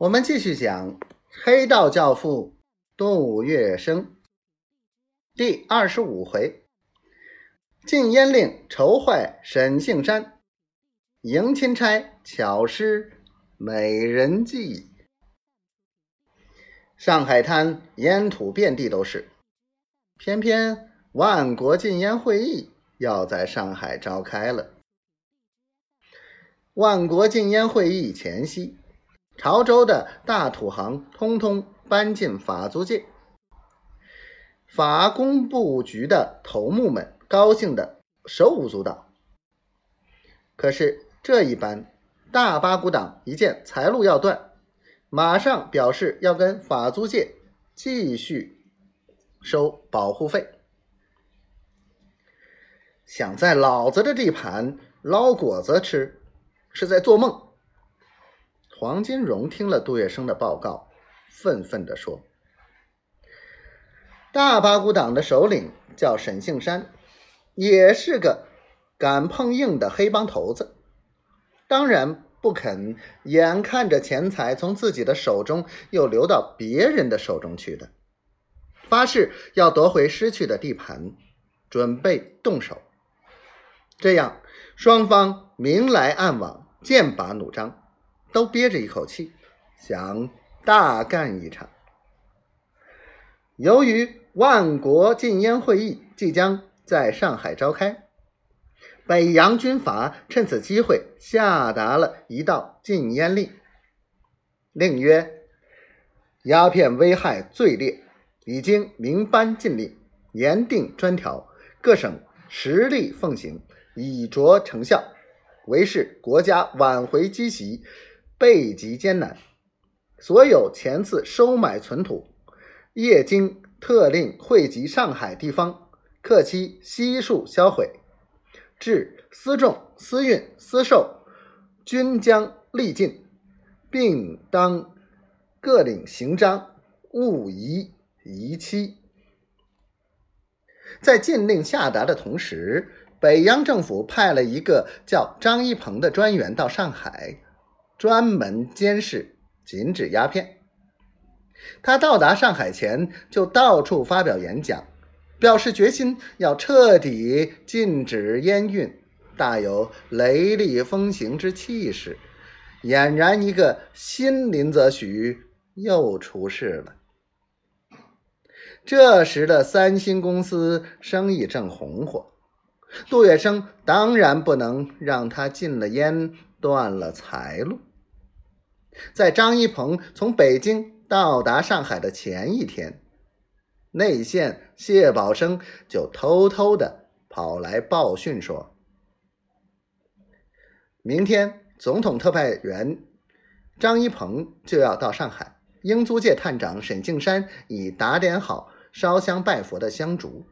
我们继续讲黑道教父杜月笙第二十五回：禁烟令愁坏沈杏山，迎亲差巧施美人计。上海滩烟土遍地都是，偏偏万国禁烟会议要在上海召开了。万国禁烟会议前夕。潮州的大土行通通搬进法租界，法工部局的头目们高兴的手舞足蹈。可是这一搬，大八股党一见财路要断，马上表示要跟法租界继续收保护费。想在老子的地盘捞果子吃，是在做梦。黄金荣听了杜月笙的报告，愤愤地说：“大八股党的首领叫沈杏山，也是个敢碰硬的黑帮头子，当然不肯眼看着钱财从自己的手中又流到别人的手中去的，发誓要夺回失去的地盘，准备动手。这样，双方明来暗往，剑拔弩张。”都憋着一口气，想大干一场。由于万国禁烟会议即将在上海召开，北洋军阀趁此机会下达了一道禁烟令，令曰：鸦片危害最烈，已经明颁禁令，严定专条，各省实力奉行，以着成效，为是国家挽回积习。备极艰难，所有前次收买存土，业经特令汇集上海地方，克期悉数销毁，至私种、私运、私售，均将立尽，并当各领行章，勿疑遗期。在禁令下达的同时，北洋政府派了一个叫张一鹏的专员到上海。专门监视、禁止鸦片。他到达上海前，就到处发表演讲，表示决心要彻底禁止烟运，大有雷厉风行之气势。俨然一个新林则徐又出世了。这时的三星公司生意正红火，杜月笙当然不能让他禁了烟，断了财路。在张一鹏从北京到达上海的前一天，内线谢宝生就偷偷的跑来报讯说：“明天总统特派员张一鹏就要到上海，英租界探长沈敬山已打点好烧香拜佛的香烛，